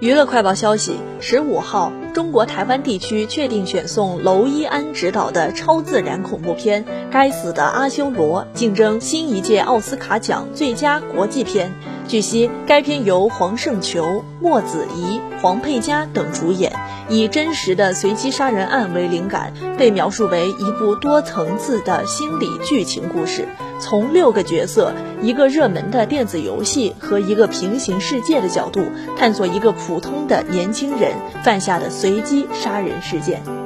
娱乐快报消息：十五号，中国台湾地区确定选送娄艺安执导的超自然恐怖片《该死的阿修罗》，竞争新一届奥斯卡奖最佳国际片。据悉，该片由黄圣球、莫子仪、黄佩嘉等主演，以真实的随机杀人案为灵感，被描述为一部多层次的心理剧情故事。从六个角色、一个热门的电子游戏和一个平行世界的角度，探索一个普通的年轻人犯下的随机杀人事件。